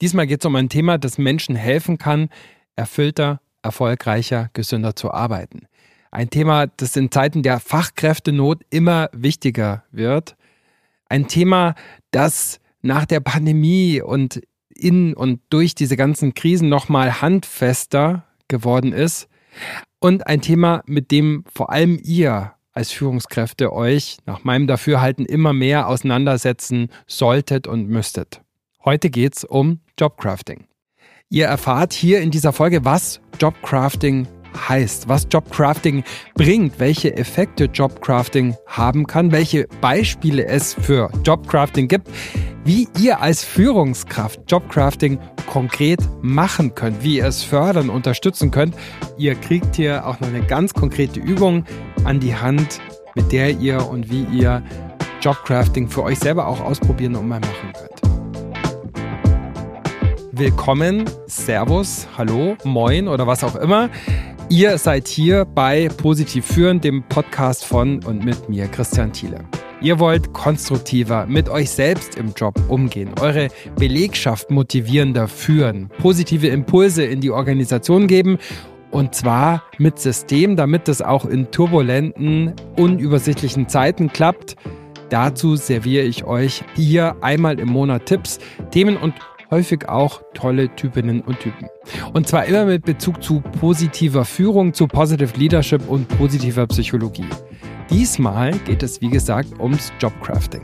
Diesmal geht es um ein Thema, das Menschen helfen kann, erfüllter, erfolgreicher, gesünder zu arbeiten. Ein Thema, das in Zeiten der Fachkräftenot immer wichtiger wird. Ein Thema, das nach der Pandemie und in und durch diese ganzen Krisen nochmal handfester geworden ist. Und ein Thema, mit dem vor allem ihr als Führungskräfte euch nach meinem Dafürhalten immer mehr auseinandersetzen solltet und müsstet. Heute geht es um Jobcrafting. Ihr erfahrt hier in dieser Folge, was Jobcrafting heißt, was Jobcrafting bringt, welche Effekte Jobcrafting haben kann, welche Beispiele es für Jobcrafting gibt, wie ihr als Führungskraft Jobcrafting konkret machen könnt, wie ihr es fördern, unterstützen könnt. Ihr kriegt hier auch noch eine ganz konkrete Übung an die Hand, mit der ihr und wie ihr Jobcrafting für euch selber auch ausprobieren und mal machen könnt. Willkommen, Servus, Hallo, Moin oder was auch immer. Ihr seid hier bei Positiv Führen, dem Podcast von und mit mir, Christian Thiele. Ihr wollt konstruktiver mit euch selbst im Job umgehen, eure Belegschaft motivierender führen, positive Impulse in die Organisation geben und zwar mit System, damit es auch in turbulenten, unübersichtlichen Zeiten klappt. Dazu serviere ich euch hier einmal im Monat Tipps, Themen und häufig auch tolle Typinnen und Typen. Und zwar immer mit Bezug zu positiver Führung, zu Positive Leadership und positiver Psychologie. Diesmal geht es, wie gesagt, ums Jobcrafting.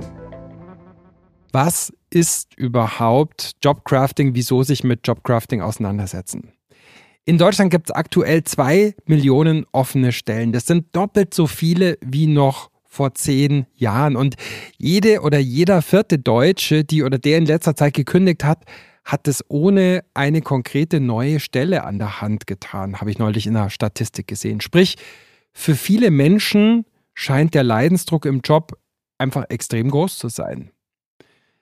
Was ist überhaupt Jobcrafting? Wieso sich mit Jobcrafting auseinandersetzen? In Deutschland gibt es aktuell zwei Millionen offene Stellen. Das sind doppelt so viele wie noch vor zehn Jahren. Und jede oder jeder vierte Deutsche, die oder der in letzter Zeit gekündigt hat, hat es ohne eine konkrete neue Stelle an der Hand getan, habe ich neulich in der Statistik gesehen. Sprich, für viele Menschen scheint der Leidensdruck im Job einfach extrem groß zu sein.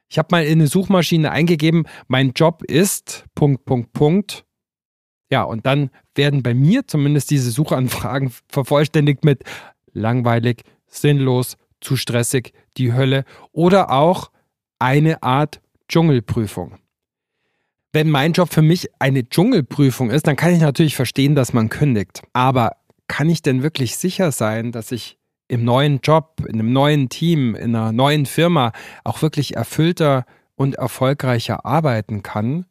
Ich habe mal in eine Suchmaschine eingegeben, mein Job ist Punkt, Punkt, Punkt. Ja, und dann werden bei mir zumindest diese Suchanfragen vervollständigt mit langweilig, sinnlos, zu stressig, die Hölle oder auch eine Art Dschungelprüfung. Wenn mein Job für mich eine Dschungelprüfung ist, dann kann ich natürlich verstehen, dass man kündigt. Aber kann ich denn wirklich sicher sein, dass ich im neuen Job, in einem neuen Team, in einer neuen Firma auch wirklich erfüllter und erfolgreicher arbeiten kann?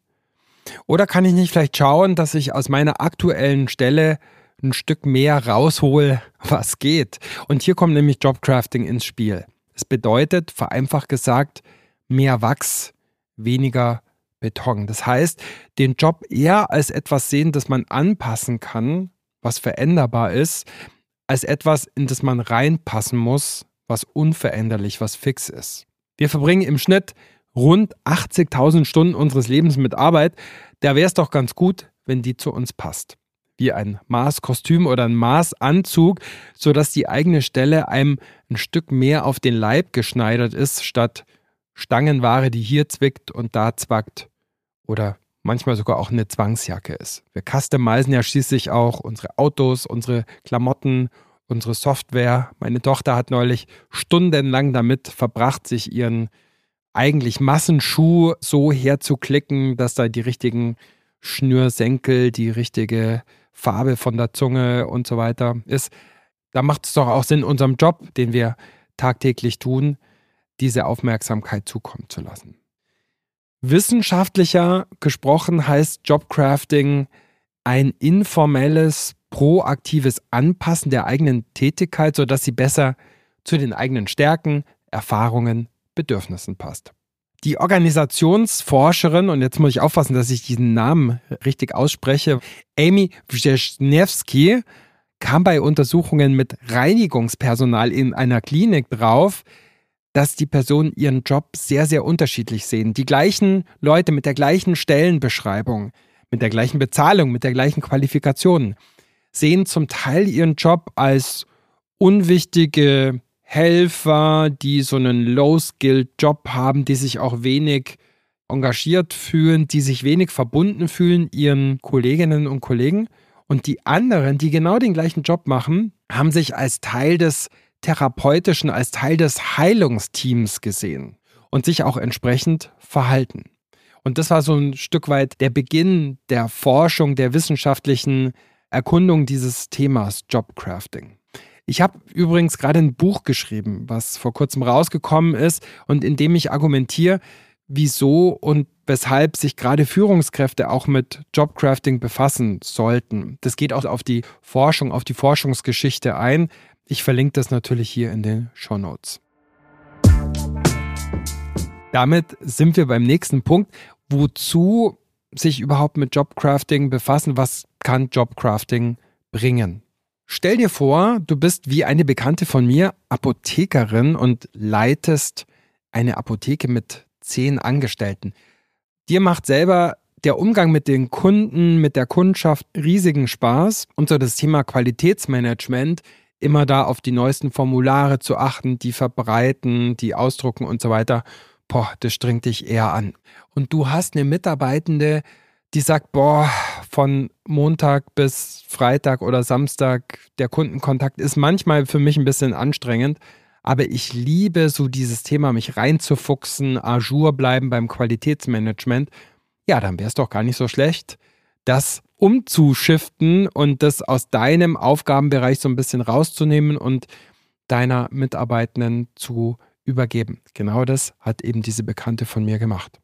Oder kann ich nicht vielleicht schauen, dass ich aus meiner aktuellen Stelle ein Stück mehr raushol, was geht. Und hier kommt nämlich Jobcrafting ins Spiel. Es bedeutet, vereinfacht gesagt, mehr Wachs, weniger Beton. Das heißt, den Job eher als etwas sehen, das man anpassen kann, was veränderbar ist, als etwas, in das man reinpassen muss, was unveränderlich, was fix ist. Wir verbringen im Schnitt rund 80.000 Stunden unseres Lebens mit Arbeit. Da wäre es doch ganz gut, wenn die zu uns passt wie ein Maßkostüm oder ein Maßanzug, sodass die eigene Stelle einem ein Stück mehr auf den Leib geschneidert ist, statt Stangenware, die hier zwickt und da zwackt oder manchmal sogar auch eine Zwangsjacke ist. Wir customizen ja schließlich auch unsere Autos, unsere Klamotten, unsere Software. Meine Tochter hat neulich stundenlang damit verbracht, sich ihren eigentlich Massenschuh so herzuklicken, dass da die richtigen Schnürsenkel, die richtige Farbe von der Zunge und so weiter ist, da macht es doch auch Sinn, unserem Job, den wir tagtäglich tun, diese Aufmerksamkeit zukommen zu lassen. Wissenschaftlicher gesprochen heißt Jobcrafting ein informelles, proaktives Anpassen der eigenen Tätigkeit, sodass sie besser zu den eigenen Stärken, Erfahrungen, Bedürfnissen passt. Die Organisationsforscherin, und jetzt muss ich aufpassen, dass ich diesen Namen richtig ausspreche, Amy Wrzesniewski, kam bei Untersuchungen mit Reinigungspersonal in einer Klinik drauf, dass die Personen ihren Job sehr, sehr unterschiedlich sehen. Die gleichen Leute mit der gleichen Stellenbeschreibung, mit der gleichen Bezahlung, mit der gleichen Qualifikation, sehen zum Teil ihren Job als unwichtige Helfer, die so einen Low-Skill-Job haben, die sich auch wenig engagiert fühlen, die sich wenig verbunden fühlen ihren Kolleginnen und Kollegen. Und die anderen, die genau den gleichen Job machen, haben sich als Teil des therapeutischen, als Teil des Heilungsteams gesehen und sich auch entsprechend verhalten. Und das war so ein Stück weit der Beginn der Forschung, der wissenschaftlichen Erkundung dieses Themas Jobcrafting. Ich habe übrigens gerade ein Buch geschrieben, was vor kurzem rausgekommen ist und in dem ich argumentiere, wieso und weshalb sich gerade Führungskräfte auch mit Jobcrafting befassen sollten. Das geht auch auf die Forschung, auf die Forschungsgeschichte ein. Ich verlinke das natürlich hier in den Show Notes. Damit sind wir beim nächsten Punkt. Wozu sich überhaupt mit Jobcrafting befassen? Was kann Jobcrafting bringen? Stell dir vor, du bist wie eine Bekannte von mir Apothekerin und leitest eine Apotheke mit zehn Angestellten. Dir macht selber der Umgang mit den Kunden, mit der Kundschaft riesigen Spaß und so das Thema Qualitätsmanagement, immer da auf die neuesten Formulare zu achten, die verbreiten, die ausdrucken und so weiter. Boah, das strengt dich eher an. Und du hast eine Mitarbeitende, die sagt, boah, von Montag bis Freitag oder Samstag, der Kundenkontakt ist manchmal für mich ein bisschen anstrengend, aber ich liebe so dieses Thema, mich reinzufuchsen, ajour bleiben beim Qualitätsmanagement. Ja, dann wäre es doch gar nicht so schlecht, das umzuschiften und das aus deinem Aufgabenbereich so ein bisschen rauszunehmen und deiner Mitarbeitenden zu übergeben. Genau das hat eben diese Bekannte von mir gemacht.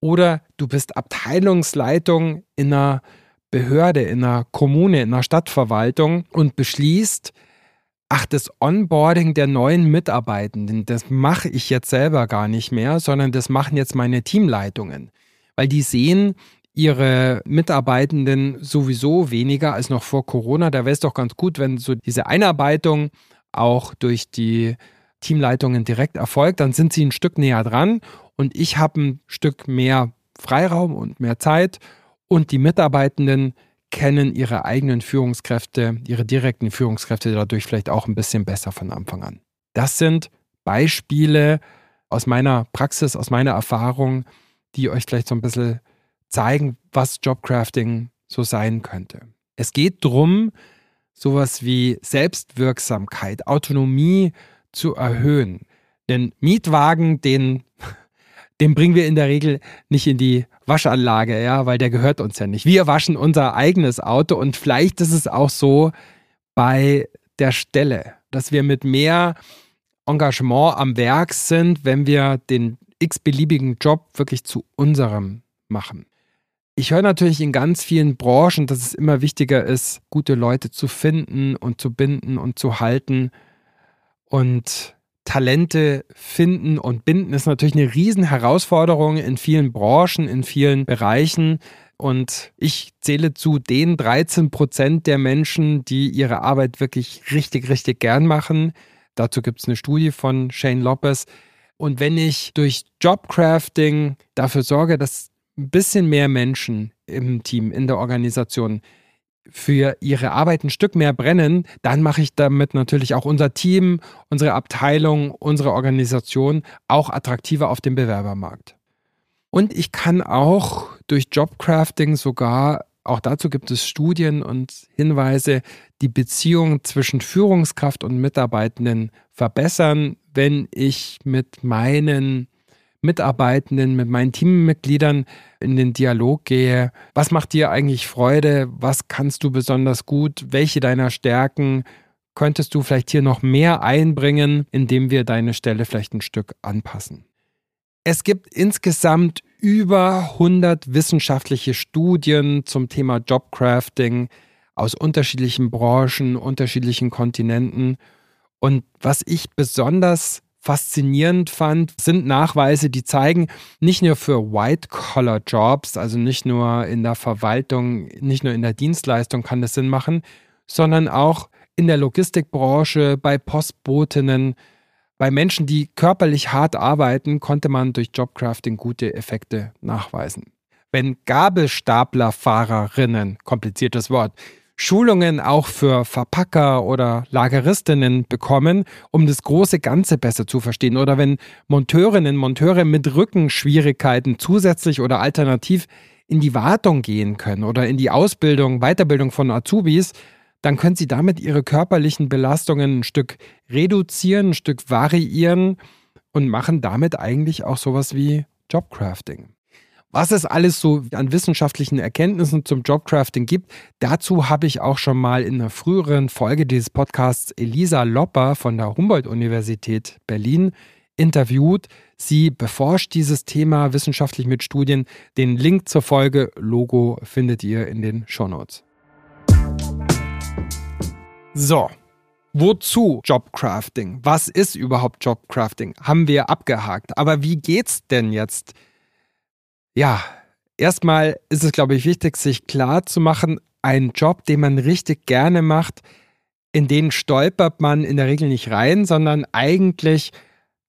Oder du bist Abteilungsleitung in einer Behörde, in einer Kommune, in einer Stadtverwaltung und beschließt, ach, das Onboarding der neuen Mitarbeitenden, das mache ich jetzt selber gar nicht mehr, sondern das machen jetzt meine Teamleitungen. Weil die sehen ihre Mitarbeitenden sowieso weniger als noch vor Corona. Da wäre es doch ganz gut, wenn so diese Einarbeitung auch durch die Teamleitungen direkt erfolgt, dann sind sie ein Stück näher dran und ich habe ein Stück mehr Freiraum und mehr Zeit und die Mitarbeitenden kennen ihre eigenen Führungskräfte, ihre direkten Führungskräfte dadurch vielleicht auch ein bisschen besser von Anfang an. Das sind Beispiele aus meiner Praxis, aus meiner Erfahrung, die euch vielleicht so ein bisschen zeigen, was Jobcrafting so sein könnte. Es geht darum, sowas wie Selbstwirksamkeit, Autonomie zu erhöhen. Den Mietwagen, den, den bringen wir in der Regel nicht in die Waschanlage, ja, weil der gehört uns ja nicht. Wir waschen unser eigenes Auto und vielleicht ist es auch so bei der Stelle, dass wir mit mehr Engagement am Werk sind, wenn wir den x-beliebigen Job wirklich zu unserem machen. Ich höre natürlich in ganz vielen Branchen, dass es immer wichtiger ist, gute Leute zu finden und zu binden und zu halten. Und Talente finden und binden ist natürlich eine Riesenherausforderung in vielen Branchen, in vielen Bereichen. Und ich zähle zu den 13 Prozent der Menschen, die ihre Arbeit wirklich richtig, richtig gern machen. Dazu gibt es eine Studie von Shane Lopez. Und wenn ich durch Jobcrafting dafür sorge, dass ein bisschen mehr Menschen im Team, in der Organisation für ihre Arbeit ein Stück mehr brennen, dann mache ich damit natürlich auch unser Team, unsere Abteilung, unsere Organisation auch attraktiver auf dem Bewerbermarkt. Und ich kann auch durch Jobcrafting sogar, auch dazu gibt es Studien und Hinweise, die Beziehung zwischen Führungskraft und Mitarbeitenden verbessern, wenn ich mit meinen Mitarbeitenden, mit meinen Teammitgliedern in den Dialog gehe. Was macht dir eigentlich Freude? Was kannst du besonders gut? Welche deiner Stärken könntest du vielleicht hier noch mehr einbringen, indem wir deine Stelle vielleicht ein Stück anpassen? Es gibt insgesamt über 100 wissenschaftliche Studien zum Thema Jobcrafting aus unterschiedlichen Branchen, unterschiedlichen Kontinenten. Und was ich besonders faszinierend fand, sind Nachweise, die zeigen, nicht nur für White-Collar-Jobs, also nicht nur in der Verwaltung, nicht nur in der Dienstleistung kann das Sinn machen, sondern auch in der Logistikbranche, bei Postbotinnen, bei Menschen, die körperlich hart arbeiten, konnte man durch Jobcrafting gute Effekte nachweisen. Wenn Gabelstaplerfahrerinnen, kompliziertes Wort, Schulungen auch für Verpacker oder Lageristinnen bekommen, um das große Ganze besser zu verstehen. Oder wenn Monteurinnen, Monteure mit Rückenschwierigkeiten zusätzlich oder alternativ in die Wartung gehen können oder in die Ausbildung, Weiterbildung von Azubis, dann können sie damit ihre körperlichen Belastungen ein Stück reduzieren, ein Stück variieren und machen damit eigentlich auch sowas wie Jobcrafting. Was es alles so an wissenschaftlichen Erkenntnissen zum Jobcrafting gibt, dazu habe ich auch schon mal in einer früheren Folge dieses Podcasts Elisa Lopper von der Humboldt-Universität Berlin interviewt. Sie beforscht dieses Thema wissenschaftlich mit Studien. Den Link zur Folge Logo findet ihr in den Shownotes. So, wozu Jobcrafting? Was ist überhaupt Jobcrafting? Haben wir abgehakt. Aber wie geht's denn jetzt? Ja, erstmal ist es, glaube ich, wichtig, sich klar zu machen, ein Job, den man richtig gerne macht, in den stolpert man in der Regel nicht rein, sondern eigentlich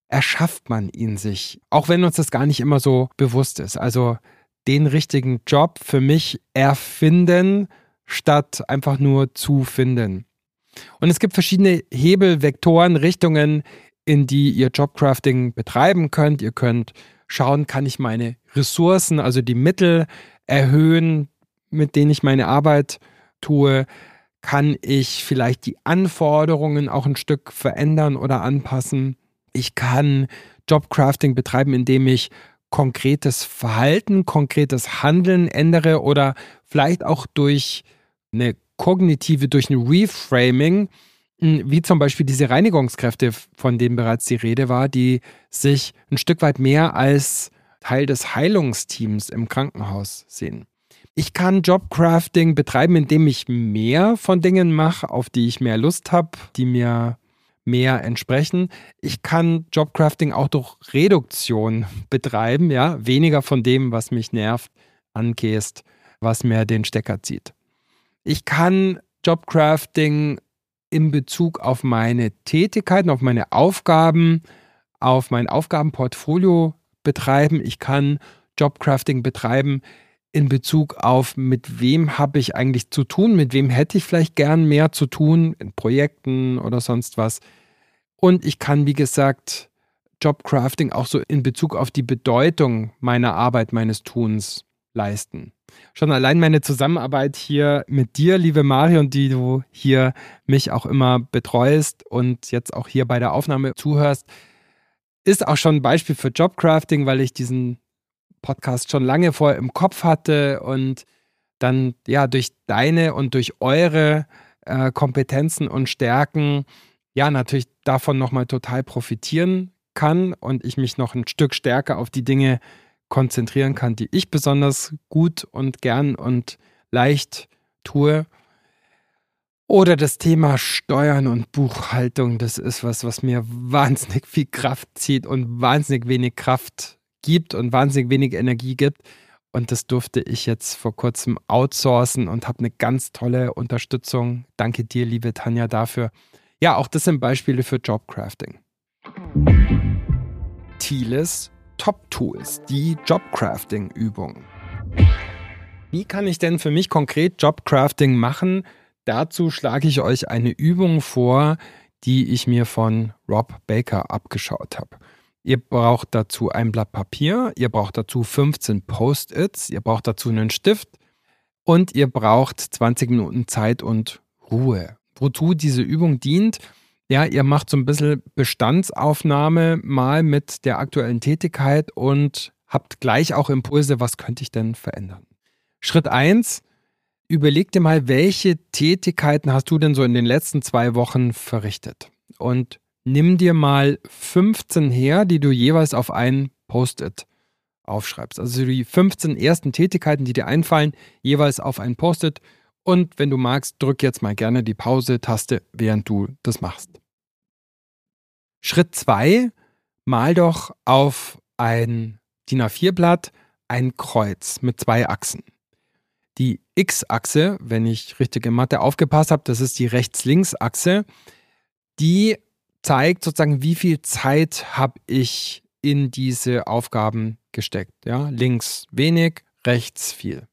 erschafft man ihn sich. Auch wenn uns das gar nicht immer so bewusst ist. Also den richtigen Job für mich erfinden, statt einfach nur zu finden. Und es gibt verschiedene Hebel, Vektoren, Richtungen, in die ihr Jobcrafting betreiben könnt. Ihr könnt schauen, kann ich meine Ressourcen, also die Mittel erhöhen, mit denen ich meine Arbeit tue. Kann ich vielleicht die Anforderungen auch ein Stück verändern oder anpassen? Ich kann Jobcrafting betreiben, indem ich konkretes Verhalten, konkretes Handeln ändere oder vielleicht auch durch eine kognitive, durch ein Reframing, wie zum Beispiel diese Reinigungskräfte, von denen bereits die Rede war, die sich ein Stück weit mehr als Teil des Heilungsteams im Krankenhaus sehen. Ich kann Jobcrafting betreiben, indem ich mehr von Dingen mache, auf die ich mehr Lust habe, die mir mehr entsprechen. Ich kann Jobcrafting auch durch Reduktion betreiben, ja, weniger von dem, was mich nervt, ankäst, was mir den Stecker zieht. Ich kann Jobcrafting in Bezug auf meine Tätigkeiten, auf meine Aufgaben, auf mein Aufgabenportfolio betreiben. Ich kann Jobcrafting betreiben in Bezug auf, mit wem habe ich eigentlich zu tun, mit wem hätte ich vielleicht gern mehr zu tun, in Projekten oder sonst was. Und ich kann, wie gesagt, Jobcrafting auch so in Bezug auf die Bedeutung meiner Arbeit, meines Tuns leisten. Schon allein meine Zusammenarbeit hier mit dir, liebe Marion, die du hier mich auch immer betreust und jetzt auch hier bei der Aufnahme zuhörst, ist auch schon ein Beispiel für Jobcrafting, weil ich diesen Podcast schon lange vorher im Kopf hatte und dann ja durch deine und durch eure äh, Kompetenzen und Stärken ja natürlich davon nochmal total profitieren kann und ich mich noch ein Stück stärker auf die Dinge konzentrieren kann, die ich besonders gut und gern und leicht tue. Oder das Thema Steuern und Buchhaltung, das ist was, was mir wahnsinnig viel Kraft zieht und wahnsinnig wenig Kraft gibt und wahnsinnig wenig Energie gibt. Und das durfte ich jetzt vor kurzem outsourcen und habe eine ganz tolle Unterstützung. Danke dir, liebe Tanja, dafür. Ja, auch das sind Beispiele für Jobcrafting. Thieles Top-Tools, die Jobcrafting-Übung. Wie kann ich denn für mich konkret Jobcrafting machen? Dazu schlage ich euch eine Übung vor, die ich mir von Rob Baker abgeschaut habe. Ihr braucht dazu ein Blatt Papier, ihr braucht dazu 15 Post-its, ihr braucht dazu einen Stift und ihr braucht 20 Minuten Zeit und Ruhe. Wozu diese Übung dient, ja, ihr macht so ein bisschen Bestandsaufnahme mal mit der aktuellen Tätigkeit und habt gleich auch Impulse, was könnte ich denn verändern. Schritt 1, überleg dir mal, welche Tätigkeiten hast du denn so in den letzten zwei Wochen verrichtet? Und nimm dir mal 15 her, die du jeweils auf ein Post-it aufschreibst. Also die 15 ersten Tätigkeiten, die dir einfallen, jeweils auf ein Post-it und wenn du magst, drück jetzt mal gerne die Pause-Taste, während du das machst. Schritt 2, mal doch auf ein DIN A4-Blatt ein Kreuz mit zwei Achsen. Die X-Achse, wenn ich richtig in Mathe aufgepasst habe, das ist die Rechts-Links-Achse, die zeigt sozusagen, wie viel Zeit habe ich in diese Aufgaben gesteckt. Ja? Links wenig, rechts viel.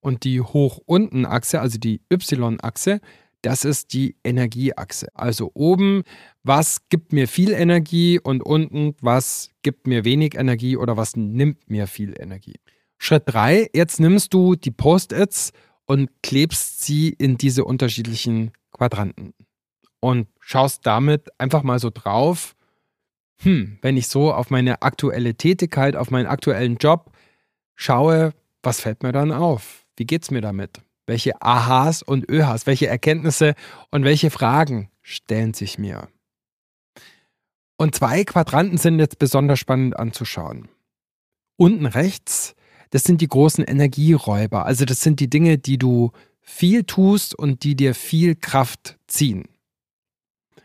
Und die Hoch-Unten-Achse, also die Y-Achse, das ist die Energieachse. Also oben, was gibt mir viel Energie und unten, was gibt mir wenig Energie oder was nimmt mir viel Energie. Schritt 3, jetzt nimmst du die Post-its und klebst sie in diese unterschiedlichen Quadranten und schaust damit einfach mal so drauf, hm, wenn ich so auf meine aktuelle Tätigkeit, auf meinen aktuellen Job schaue, was fällt mir dann auf? Wie geht's mir damit? Welche Aha's und Öhas, welche Erkenntnisse und welche Fragen stellen sich mir? Und zwei Quadranten sind jetzt besonders spannend anzuschauen. Unten rechts, das sind die großen Energieräuber. Also das sind die Dinge, die du viel tust und die dir viel Kraft ziehen.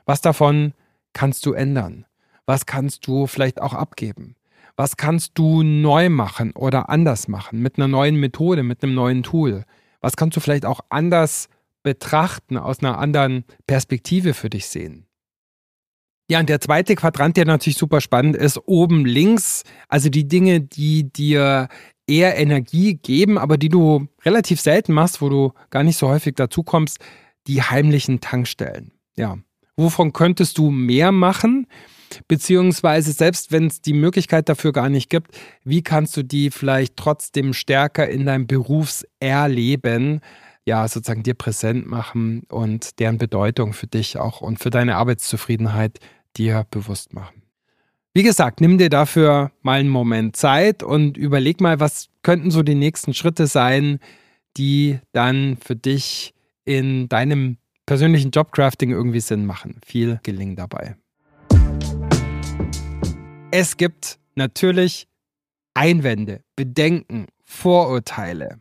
Was davon kannst du ändern? Was kannst du vielleicht auch abgeben? Was kannst du neu machen oder anders machen mit einer neuen Methode, mit einem neuen Tool? Was kannst du vielleicht auch anders betrachten, aus einer anderen Perspektive für dich sehen? Ja, und der zweite Quadrant, der natürlich super spannend ist, oben links, also die Dinge, die dir eher Energie geben, aber die du relativ selten machst, wo du gar nicht so häufig dazu kommst, die heimlichen Tankstellen. Ja, wovon könntest du mehr machen? Beziehungsweise selbst wenn es die Möglichkeit dafür gar nicht gibt, wie kannst du die vielleicht trotzdem stärker in deinem Berufserleben ja sozusagen dir präsent machen und deren Bedeutung für dich auch und für deine Arbeitszufriedenheit dir bewusst machen. Wie gesagt, nimm dir dafür mal einen Moment Zeit und überleg mal, was könnten so die nächsten Schritte sein, die dann für dich in deinem persönlichen Jobcrafting irgendwie Sinn machen. Viel Gelingen dabei. Es gibt natürlich Einwände, Bedenken, Vorurteile,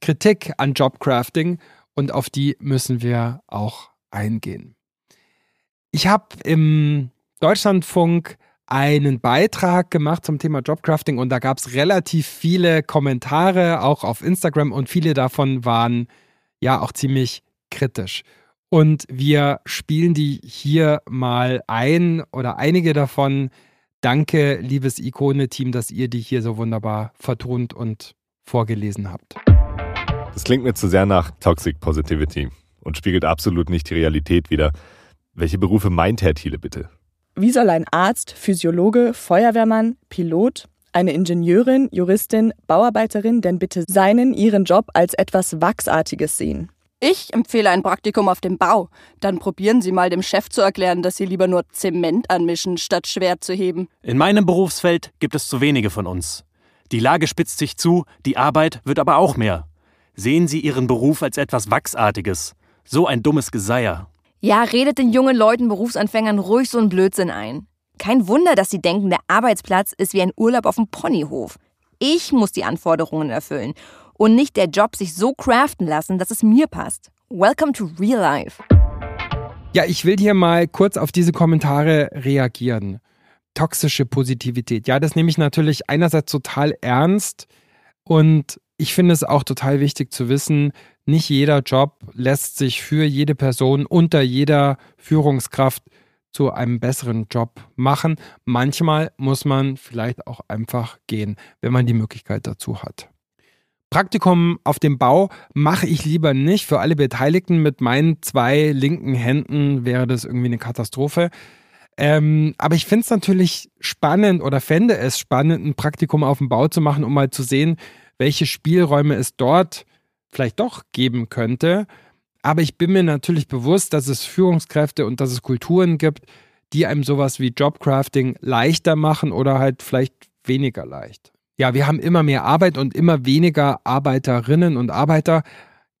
Kritik an Jobcrafting und auf die müssen wir auch eingehen. Ich habe im Deutschlandfunk einen Beitrag gemacht zum Thema Jobcrafting und da gab es relativ viele Kommentare, auch auf Instagram und viele davon waren ja auch ziemlich kritisch. Und wir spielen die hier mal ein oder einige davon. Danke, liebes Ikone-Team, dass ihr die hier so wunderbar vertont und vorgelesen habt. Das klingt mir zu sehr nach Toxic Positivity und spiegelt absolut nicht die Realität wider. Welche Berufe meint Herr Thiele bitte? Wie soll ein Arzt, Physiologe, Feuerwehrmann, Pilot, eine Ingenieurin, Juristin, Bauarbeiterin denn bitte seinen, ihren Job als etwas Wachsartiges sehen? Ich empfehle ein Praktikum auf dem Bau. Dann probieren Sie mal dem Chef zu erklären, dass Sie lieber nur Zement anmischen, statt Schwert zu heben. In meinem Berufsfeld gibt es zu wenige von uns. Die Lage spitzt sich zu, die Arbeit wird aber auch mehr. Sehen Sie Ihren Beruf als etwas Wachsartiges. So ein dummes Geseier. Ja, redet den jungen Leuten, Berufsanfängern ruhig so einen Blödsinn ein. Kein Wunder, dass sie denken, der Arbeitsplatz ist wie ein Urlaub auf dem Ponyhof. Ich muss die Anforderungen erfüllen und nicht der Job sich so craften lassen, dass es mir passt. Welcome to real life. Ja, ich will hier mal kurz auf diese Kommentare reagieren. Toxische Positivität. Ja, das nehme ich natürlich einerseits total ernst und ich finde es auch total wichtig zu wissen, nicht jeder Job lässt sich für jede Person unter jeder Führungskraft zu einem besseren Job machen. Manchmal muss man vielleicht auch einfach gehen, wenn man die Möglichkeit dazu hat. Praktikum auf dem Bau mache ich lieber nicht. Für alle Beteiligten mit meinen zwei linken Händen wäre das irgendwie eine Katastrophe. Ähm, aber ich finde es natürlich spannend oder fände es spannend, ein Praktikum auf dem Bau zu machen, um mal zu sehen, welche Spielräume es dort vielleicht doch geben könnte. Aber ich bin mir natürlich bewusst, dass es Führungskräfte und dass es Kulturen gibt, die einem sowas wie Jobcrafting leichter machen oder halt vielleicht weniger leicht ja, wir haben immer mehr Arbeit und immer weniger Arbeiterinnen und Arbeiter.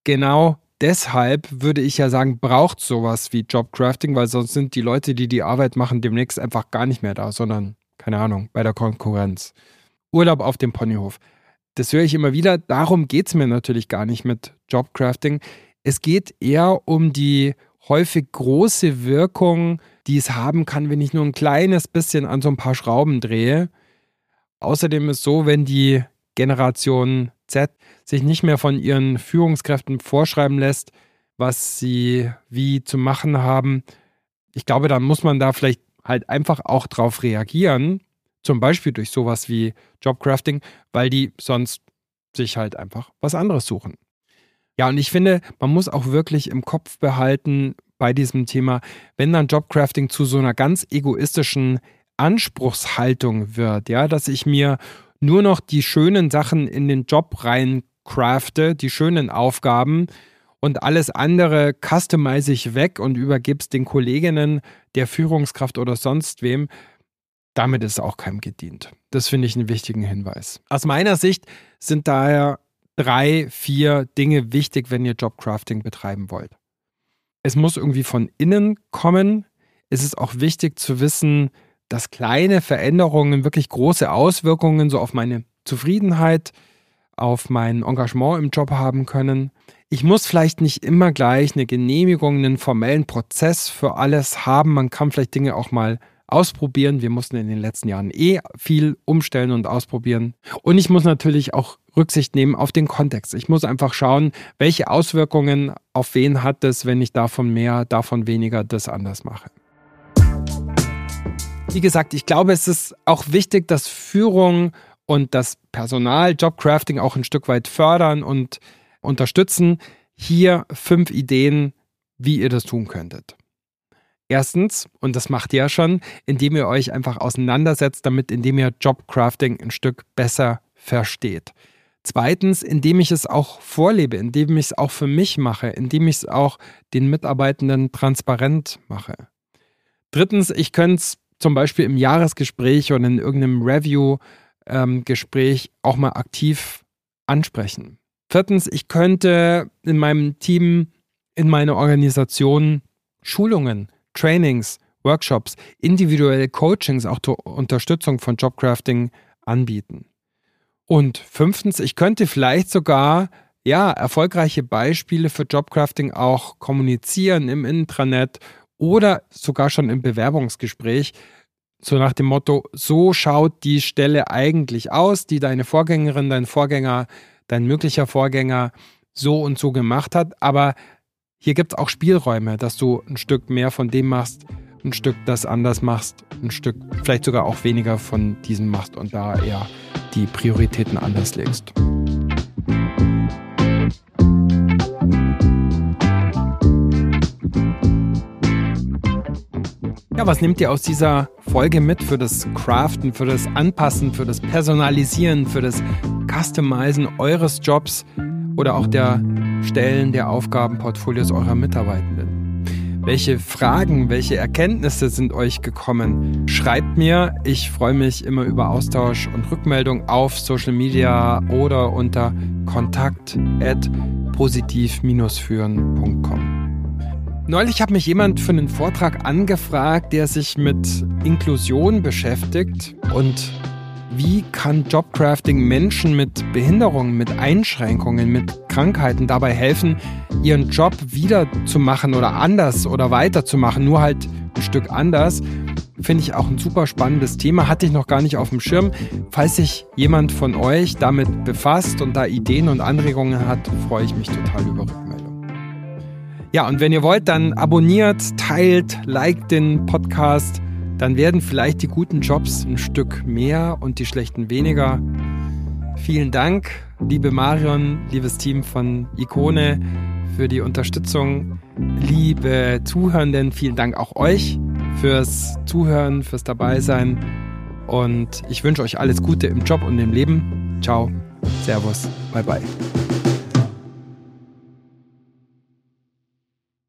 Genau deshalb würde ich ja sagen, braucht sowas wie Jobcrafting, weil sonst sind die Leute, die die Arbeit machen, demnächst einfach gar nicht mehr da, sondern, keine Ahnung, bei der Konkurrenz. Urlaub auf dem Ponyhof. Das höre ich immer wieder. Darum geht es mir natürlich gar nicht mit Jobcrafting. Es geht eher um die häufig große Wirkung, die es haben kann, wenn ich nur ein kleines bisschen an so ein paar Schrauben drehe Außerdem ist so, wenn die Generation Z sich nicht mehr von ihren Führungskräften vorschreiben lässt, was sie wie zu machen haben, ich glaube, dann muss man da vielleicht halt einfach auch drauf reagieren, zum Beispiel durch sowas wie Jobcrafting, weil die sonst sich halt einfach was anderes suchen. Ja, und ich finde, man muss auch wirklich im Kopf behalten bei diesem Thema, wenn dann Jobcrafting zu so einer ganz egoistischen Anspruchshaltung wird, ja, dass ich mir nur noch die schönen Sachen in den Job rein crafte, die schönen Aufgaben und alles andere customize ich weg und übergib's den Kolleginnen, der Führungskraft oder sonst wem, damit ist auch keinem gedient. Das finde ich einen wichtigen Hinweis. Aus meiner Sicht sind daher drei, vier Dinge wichtig, wenn ihr Jobcrafting betreiben wollt. Es muss irgendwie von innen kommen. Es ist auch wichtig zu wissen, dass kleine Veränderungen wirklich große Auswirkungen so auf meine Zufriedenheit, auf mein Engagement im Job haben können. Ich muss vielleicht nicht immer gleich eine Genehmigung, einen formellen Prozess für alles haben. Man kann vielleicht Dinge auch mal ausprobieren. Wir mussten in den letzten Jahren eh viel umstellen und ausprobieren. Und ich muss natürlich auch Rücksicht nehmen auf den Kontext. Ich muss einfach schauen, welche Auswirkungen auf wen hat es, wenn ich davon mehr, davon weniger das anders mache. Wie gesagt, ich glaube, es ist auch wichtig, dass Führung und das Personal Jobcrafting auch ein Stück weit fördern und unterstützen. Hier fünf Ideen, wie ihr das tun könntet. Erstens, und das macht ihr ja schon, indem ihr euch einfach auseinandersetzt damit, indem ihr Jobcrafting ein Stück besser versteht. Zweitens, indem ich es auch vorlebe, indem ich es auch für mich mache, indem ich es auch den Mitarbeitenden transparent mache. Drittens, ich könnte es zum Beispiel im Jahresgespräch oder in irgendeinem Review-Gespräch ähm, auch mal aktiv ansprechen. Viertens, ich könnte in meinem Team, in meiner Organisation Schulungen Trainings, Workshops, individuelle Coachings, auch zur Unterstützung von Jobcrafting anbieten. Und fünftens, ich könnte vielleicht sogar ja, erfolgreiche Beispiele für Jobcrafting auch kommunizieren im Intranet oder sogar schon im Bewerbungsgespräch. So nach dem Motto, so schaut die Stelle eigentlich aus, die deine Vorgängerin, dein Vorgänger, dein möglicher Vorgänger so und so gemacht hat. Aber hier gibt es auch Spielräume, dass du ein Stück mehr von dem machst, ein Stück das anders machst, ein Stück vielleicht sogar auch weniger von diesem machst und da eher die Prioritäten anders legst. Ja, was nehmt ihr aus dieser Folge mit für das Craften, für das Anpassen, für das Personalisieren, für das Customizen eures Jobs oder auch der Stellen der Aufgabenportfolios eurer Mitarbeitenden? Welche Fragen, welche Erkenntnisse sind euch gekommen? Schreibt mir. Ich freue mich immer über Austausch und Rückmeldung auf Social Media oder unter kontakt at positiv-führen.com. Neulich hat mich jemand für einen Vortrag angefragt, der sich mit Inklusion beschäftigt und wie kann Jobcrafting Menschen mit Behinderungen, mit Einschränkungen, mit Krankheiten dabei helfen, ihren Job wiederzumachen oder anders oder weiterzumachen, nur halt ein Stück anders? Finde ich auch ein super spannendes Thema, hatte ich noch gar nicht auf dem Schirm. Falls sich jemand von euch damit befasst und da Ideen und Anregungen hat, freue ich mich total über Rückmeldung. Ja, und wenn ihr wollt, dann abonniert, teilt, liked den Podcast dann werden vielleicht die guten Jobs ein Stück mehr und die schlechten weniger. Vielen Dank, liebe Marion, liebes Team von Ikone, für die Unterstützung. Liebe Zuhörenden, vielen Dank auch euch fürs Zuhören, fürs Dabeisein. Und ich wünsche euch alles Gute im Job und im Leben. Ciao, Servus, bye bye.